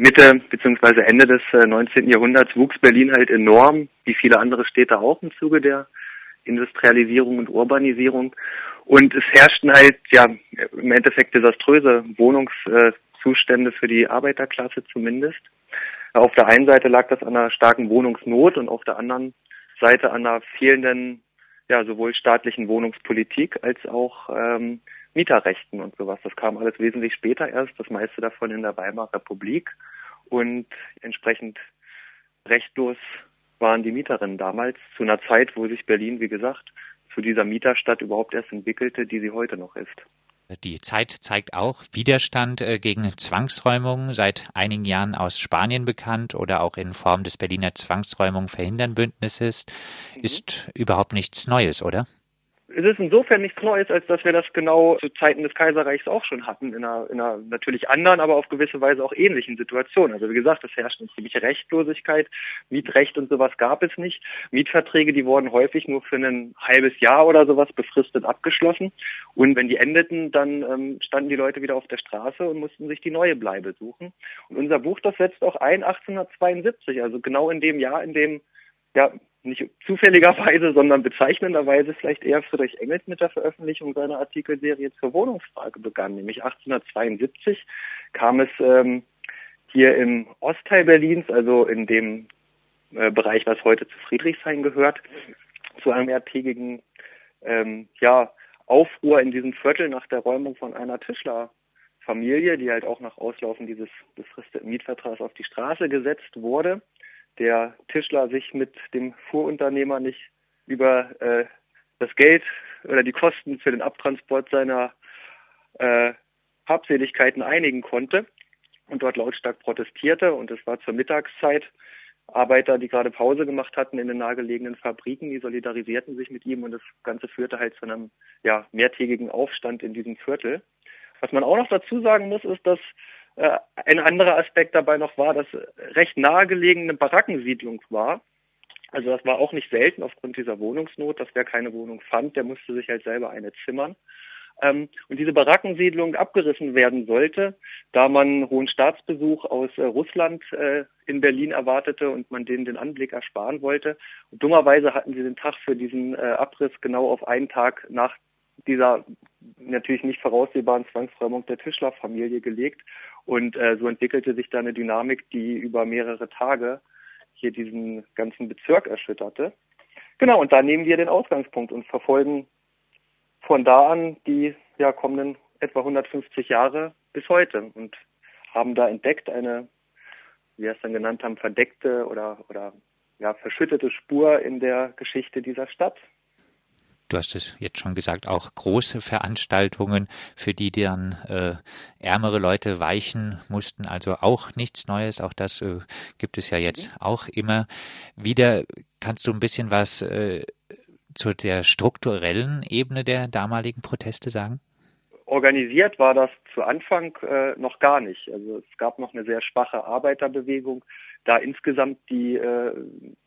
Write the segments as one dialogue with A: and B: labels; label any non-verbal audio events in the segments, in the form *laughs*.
A: Mitte bzw. Ende des 19. Äh, Jahrhunderts wuchs Berlin halt enorm, wie viele andere Städte auch im Zuge der Industrialisierung und Urbanisierung. Und es herrschten halt ja im Endeffekt desaströse Wohnungszustände für die Arbeiterklasse zumindest. Auf der einen Seite lag das an einer starken Wohnungsnot und auf der anderen Seite an einer fehlenden, ja, sowohl staatlichen Wohnungspolitik als auch ähm, Mieterrechten und sowas. Das kam alles wesentlich später erst, das meiste davon in der Weimarer Republik und entsprechend rechtlos waren die Mieterinnen damals zu einer Zeit, wo sich Berlin, wie gesagt, zu dieser Mieterstadt überhaupt erst entwickelte, die sie heute noch ist.
B: Die Zeit zeigt auch Widerstand äh, gegen Zwangsräumungen, seit einigen Jahren aus Spanien bekannt oder auch in Form des Berliner Zwangsräumung verhindern Bündnisses, mhm. ist überhaupt nichts Neues, oder?
A: Es ist insofern nichts Neues, als dass wir das genau zu Zeiten des Kaiserreichs auch schon hatten, in einer, in einer natürlich anderen, aber auf gewisse Weise auch ähnlichen Situation. Also wie gesagt, es herrscht eine ziemliche Rechtlosigkeit, Mietrecht und sowas gab es nicht. Mietverträge, die wurden häufig nur für ein halbes Jahr oder sowas befristet abgeschlossen. Und wenn die endeten, dann ähm, standen die Leute wieder auf der Straße und mussten sich die neue Bleibe suchen. Und unser Buch, das setzt auch ein 1872, also genau in dem Jahr, in dem ja, nicht zufälligerweise, sondern bezeichnenderweise vielleicht eher Friedrich Engels mit der Veröffentlichung seiner Artikelserie zur Wohnungsfrage begann. Nämlich 1872 kam es ähm, hier im Ostteil Berlins, also in dem äh, Bereich, was heute zu Friedrichshain gehört, zu einem mehrtägigen ähm, ja, Aufruhr in diesem Viertel nach der Räumung von einer Tischlerfamilie, die halt auch nach Auslaufen dieses befristeten Mietvertrags auf die Straße gesetzt wurde der Tischler sich mit dem Fuhrunternehmer nicht über äh, das Geld oder die Kosten für den Abtransport seiner äh, Habseligkeiten einigen konnte und dort lautstark protestierte. Und es war zur Mittagszeit. Arbeiter, die gerade Pause gemacht hatten in den nahegelegenen Fabriken, die solidarisierten sich mit ihm und das Ganze führte halt zu einem ja, mehrtägigen Aufstand in diesem Viertel. Was man auch noch dazu sagen muss, ist, dass ein anderer Aspekt dabei noch war, dass recht nahegelegene Barackensiedlung war. Also das war auch nicht selten aufgrund dieser Wohnungsnot, dass wer keine Wohnung fand, der musste sich halt selber eine zimmern. Ähm, und diese Barackensiedlung abgerissen werden sollte, da man hohen Staatsbesuch aus äh, Russland äh, in Berlin erwartete und man denen den Anblick ersparen wollte. Und dummerweise hatten sie den Tag für diesen äh, Abriss genau auf einen Tag nach dieser natürlich nicht voraussehbaren Zwangsräumung der Tischlerfamilie gelegt. Und äh, so entwickelte sich da eine Dynamik, die über mehrere Tage hier diesen ganzen Bezirk erschütterte. Genau, und da nehmen wir den Ausgangspunkt und verfolgen von da an die ja, kommenden etwa 150 Jahre bis heute und haben da entdeckt eine, wie wir es dann genannt haben, verdeckte oder, oder ja, verschüttete Spur in der Geschichte dieser Stadt
B: du hast es jetzt schon gesagt, auch große Veranstaltungen, für die dann äh, ärmere Leute weichen mussten. Also auch nichts Neues. Auch das äh, gibt es ja jetzt auch immer wieder. Kannst du ein bisschen was äh, zu der strukturellen Ebene der damaligen Proteste sagen?
A: Organisiert war das zu Anfang äh, noch gar nicht. Also es gab noch eine sehr schwache Arbeiterbewegung, da insgesamt die äh,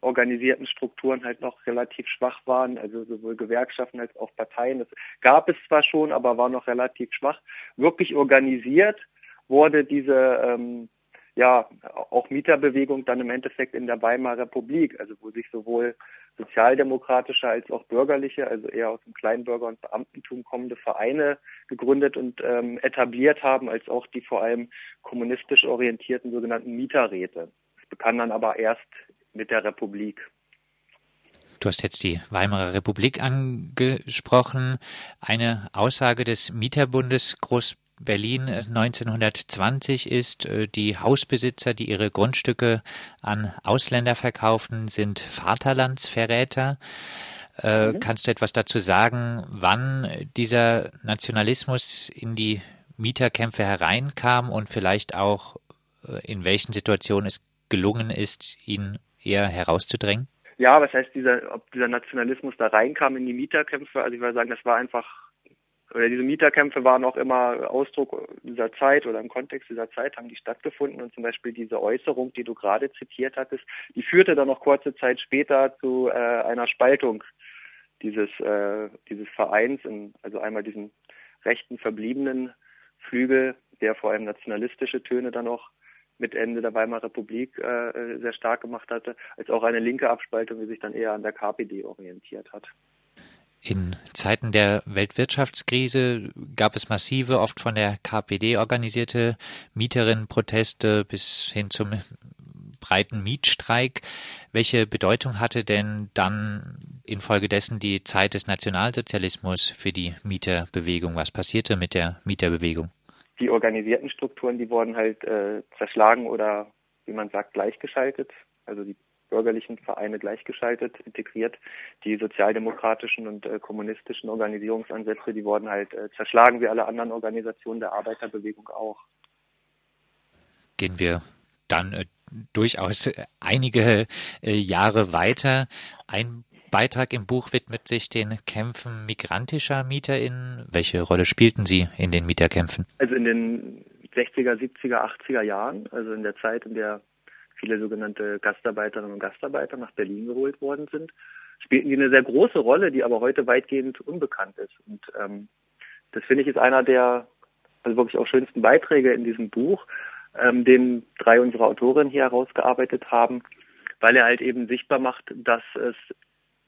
A: organisierten Strukturen halt noch relativ schwach waren, also sowohl Gewerkschaften als auch Parteien. Das gab es zwar schon, aber war noch relativ schwach. Wirklich organisiert wurde diese ähm, ja auch Mieterbewegung dann im Endeffekt in der Weimarer Republik, also wo sich sowohl sozialdemokratische als auch bürgerliche, also eher aus dem Kleinbürger- und Beamtentum kommende Vereine gegründet und ähm, etabliert haben, als auch die vor allem kommunistisch orientierten sogenannten Mieterräte. Begann dann aber erst mit der Republik.
B: Du hast jetzt die Weimarer Republik angesprochen. Eine Aussage des Mieterbundes Groß-Berlin 1920 ist, äh, die Hausbesitzer, die ihre Grundstücke an Ausländer verkaufen, sind Vaterlandsverräter. Äh, mhm. Kannst du etwas dazu sagen, wann dieser Nationalismus in die Mieterkämpfe hereinkam und vielleicht auch äh, in welchen Situationen es gelungen ist, ihn eher herauszudrängen?
A: Ja, was heißt dieser, ob dieser Nationalismus da reinkam in die Mieterkämpfe? Also ich würde sagen, das war einfach, oder diese Mieterkämpfe waren auch immer Ausdruck dieser Zeit oder im Kontext dieser Zeit haben die stattgefunden und zum Beispiel diese Äußerung, die du gerade zitiert hattest, die führte dann noch kurze Zeit später zu äh, einer Spaltung dieses, äh, dieses Vereins, in, also einmal diesen rechten verbliebenen Flügel, der vor allem nationalistische Töne dann auch mit Ende der Weimarer Republik äh, sehr stark gemacht hatte, als auch eine linke Abspaltung, die sich dann eher an der KPD orientiert hat.
B: In Zeiten der Weltwirtschaftskrise gab es massive, oft von der KPD organisierte Mieterinnenproteste bis hin zum breiten Mietstreik. Welche Bedeutung hatte denn dann infolgedessen die Zeit des Nationalsozialismus für die Mieterbewegung? Was passierte mit der Mieterbewegung?
A: Die organisierten Strukturen, die wurden halt äh, zerschlagen oder, wie man sagt, gleichgeschaltet. Also die bürgerlichen Vereine gleichgeschaltet, integriert. Die sozialdemokratischen und äh, kommunistischen Organisierungsansätze, die wurden halt äh, zerschlagen, wie alle anderen Organisationen der Arbeiterbewegung auch.
B: Gehen wir dann äh, durchaus einige äh, Jahre weiter. Ein Beitrag im Buch widmet sich den Kämpfen migrantischer MieterInnen. Welche Rolle spielten sie in den Mieterkämpfen?
A: Also in den 60er, 70er, 80er Jahren, also in der Zeit, in der viele sogenannte Gastarbeiterinnen und Gastarbeiter nach Berlin geholt worden sind, spielten die eine sehr große Rolle, die aber heute weitgehend unbekannt ist. Und ähm, das finde ich ist einer der also wirklich auch schönsten Beiträge in diesem Buch, ähm, den drei unserer Autorinnen hier herausgearbeitet haben, weil er halt eben sichtbar macht, dass es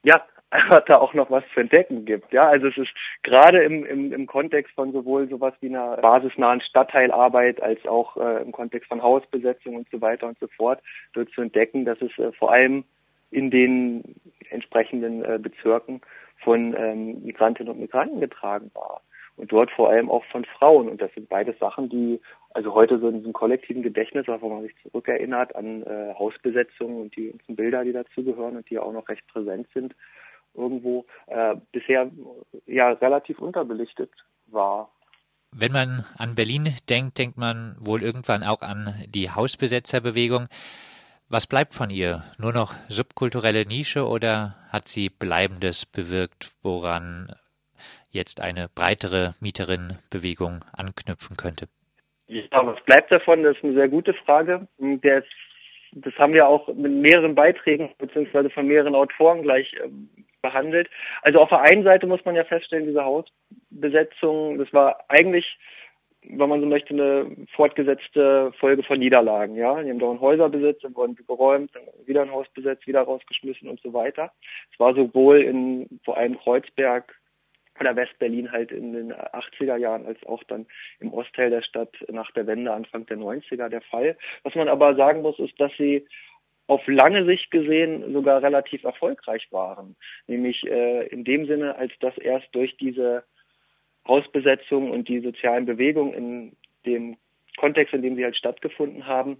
A: ja *laughs* einfach da auch noch was zu entdecken gibt. Ja, also es ist gerade im, im, im Kontext von sowohl sowas wie einer basisnahen Stadtteilarbeit als auch äh, im Kontext von Hausbesetzung und so weiter und so fort, dort zu entdecken, dass es äh, vor allem in den entsprechenden äh, Bezirken von ähm, Migrantinnen und Migranten getragen war. Und dort vor allem auch von Frauen. Und das sind beide Sachen, die also heute so in diesem kollektiven Gedächtnis, wo man sich zurückerinnert an äh, Hausbesetzungen und die ganzen Bilder, die dazugehören und die auch noch recht präsent sind, irgendwo äh, bisher ja relativ unterbelichtet war.
B: Wenn man an Berlin denkt, denkt man wohl irgendwann auch an die Hausbesetzerbewegung. Was bleibt von ihr? Nur noch subkulturelle Nische oder hat sie Bleibendes bewirkt, woran jetzt eine breitere Mieterinnenbewegung anknüpfen könnte?
A: Ja, was bleibt davon? Das ist eine sehr gute Frage. Der das haben wir auch mit mehreren Beiträgen beziehungsweise von mehreren Autoren gleich ähm, behandelt. Also auf der einen Seite muss man ja feststellen, diese Hausbesetzung, das war eigentlich, wenn man so möchte, eine fortgesetzte Folge von Niederlagen. Ja, die haben dauernd Häuser besetzt, dann wurden sie geräumt, dann wieder ein Haus besetzt, wieder rausgeschmissen und so weiter. Es war sowohl in vor allem Kreuzberg oder Westberlin halt in den 80er Jahren als auch dann im Ostteil der Stadt nach der Wende Anfang der 90er der Fall. Was man aber sagen muss, ist, dass sie auf lange Sicht gesehen sogar relativ erfolgreich waren. Nämlich äh, in dem Sinne, als dass erst durch diese Hausbesetzung und die sozialen Bewegungen in dem Kontext, in dem sie halt stattgefunden haben,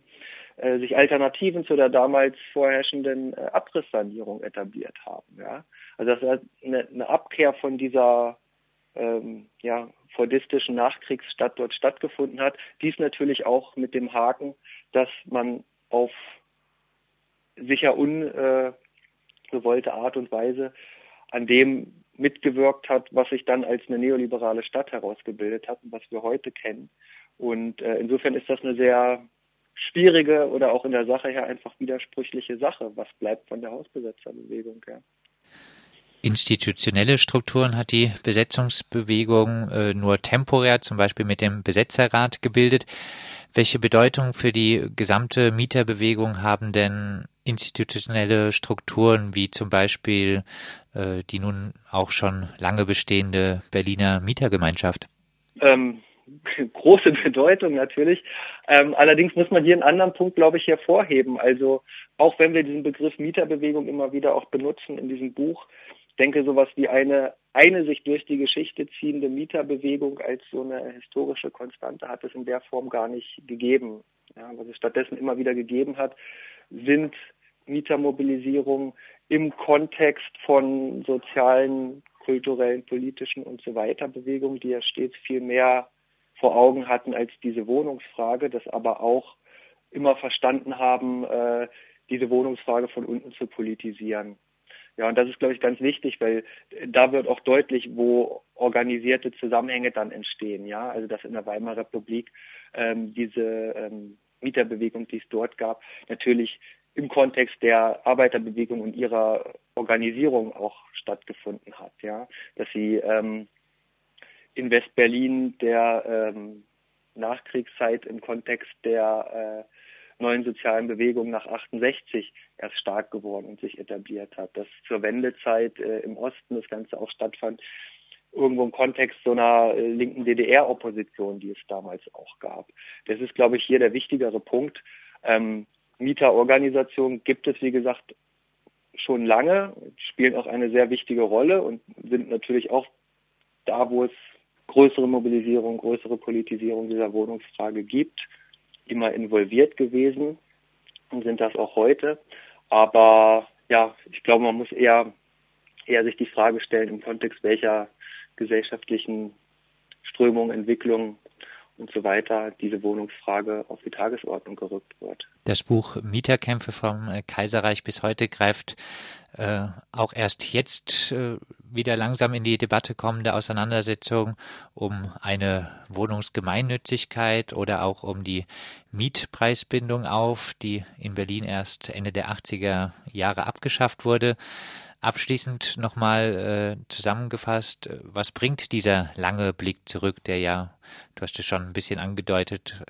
A: äh, sich Alternativen zu der damals vorherrschenden äh, Abrisssanierung etabliert haben. Ja? Also dass eine, eine Abkehr von dieser ähm, ja, fordistischen Nachkriegsstadt dort stattgefunden hat. Dies natürlich auch mit dem Haken, dass man auf sicher ungewollte Art und Weise an dem mitgewirkt hat, was sich dann als eine neoliberale Stadt herausgebildet hat und was wir heute kennen. Und äh, insofern ist das eine sehr schwierige oder auch in der Sache her einfach widersprüchliche Sache. Was bleibt von der Hausbesetzerbewegung? Ja.
B: Institutionelle Strukturen hat die Besetzungsbewegung äh, nur temporär, zum Beispiel mit dem Besetzerrat, gebildet. Welche Bedeutung für die gesamte Mieterbewegung haben denn institutionelle Strukturen wie zum Beispiel äh, die nun auch schon lange bestehende Berliner Mietergemeinschaft?
A: Ähm, *laughs* große Bedeutung natürlich. Ähm, allerdings muss man hier einen anderen Punkt, glaube ich, hervorheben. Also auch wenn wir diesen Begriff Mieterbewegung immer wieder auch benutzen in diesem Buch, denke sowas wie eine eine sich durch die Geschichte ziehende Mieterbewegung als so eine historische Konstante hat es in der Form gar nicht gegeben. Ja, was es stattdessen immer wieder gegeben hat, sind Mietermobilisierung im Kontext von sozialen, kulturellen, politischen und so weiter Bewegungen, die ja stets viel mehr vor Augen hatten als diese Wohnungsfrage, das aber auch immer verstanden haben, äh, diese Wohnungsfrage von unten zu politisieren. Ja, und das ist, glaube ich, ganz wichtig, weil da wird auch deutlich, wo organisierte Zusammenhänge dann entstehen. Ja, also dass in der Weimarer Republik ähm, diese ähm, Mieterbewegung, die es dort gab, natürlich im Kontext der Arbeiterbewegung und ihrer Organisierung auch stattgefunden hat. Ja, dass sie ähm, in Westberlin der ähm, Nachkriegszeit im Kontext der neuen sozialen Bewegung nach 68 erst stark geworden und sich etabliert hat. Dass zur Wendezeit äh, im Osten das Ganze auch stattfand, irgendwo im Kontext so einer äh, linken DDR-Opposition, die es damals auch gab. Das ist, glaube ich, hier der wichtigere Punkt. Ähm, Mieterorganisationen gibt es, wie gesagt, schon lange, spielen auch eine sehr wichtige Rolle und sind natürlich auch da, wo es größere Mobilisierung, größere Politisierung dieser Wohnungsfrage gibt, immer involviert gewesen und sind das auch heute. Aber ja, ich glaube, man muss eher, eher sich die Frage stellen im Kontext welcher gesellschaftlichen Strömung, Entwicklung und so weiter diese Wohnungsfrage auf die Tagesordnung gerückt wird.
B: Das Buch Mieterkämpfe vom äh, Kaiserreich bis heute greift äh, auch erst jetzt äh, wieder langsam in die Debatte kommende Auseinandersetzung um eine Wohnungsgemeinnützigkeit oder auch um die Mietpreisbindung auf, die in Berlin erst Ende der 80er Jahre abgeschafft wurde. Abschließend nochmal äh, zusammengefasst, was bringt dieser lange Blick zurück, der ja, du hast es schon ein bisschen angedeutet,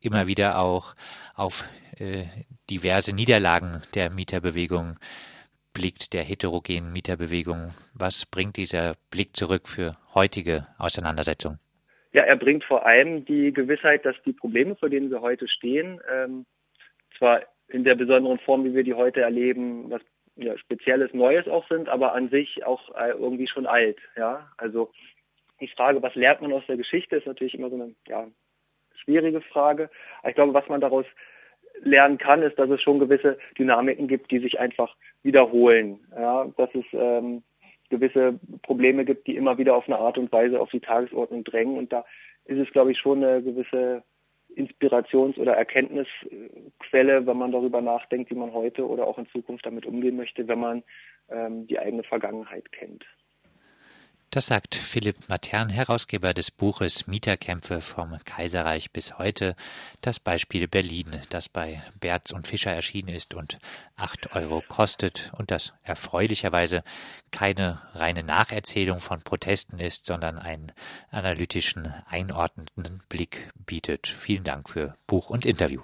B: immer wieder auch auf äh, diverse Niederlagen der Mieterbewegung blickt, der heterogenen Mieterbewegung. Was bringt dieser Blick zurück für heutige Auseinandersetzungen?
A: Ja, er bringt vor allem die Gewissheit, dass die Probleme, vor denen wir heute stehen, ähm, zwar in der besonderen Form, wie wir die heute erleben, was ja, spezielles Neues auch sind, aber an sich auch äh, irgendwie schon alt. Ja, also die Frage, was lernt man aus der Geschichte, ist natürlich immer so eine ja, schwierige Frage. Aber ich glaube, was man daraus lernen kann, ist, dass es schon gewisse Dynamiken gibt, die sich einfach wiederholen. Ja, dass es ähm, gewisse Probleme gibt, die immer wieder auf eine Art und Weise auf die Tagesordnung drängen. Und da ist es, glaube ich, schon eine gewisse Inspirations- oder Erkenntnisquelle, wenn man darüber nachdenkt, wie man heute oder auch in Zukunft damit umgehen möchte, wenn man ähm, die eigene Vergangenheit kennt.
B: Das sagt Philipp Matern, Herausgeber des Buches Mieterkämpfe vom Kaiserreich bis heute. Das Beispiel Berlin, das bei Berz und Fischer erschienen ist und acht Euro kostet und das erfreulicherweise keine reine Nacherzählung von Protesten ist, sondern einen analytischen, einordnenden Blick bietet. Vielen Dank für Buch und Interview.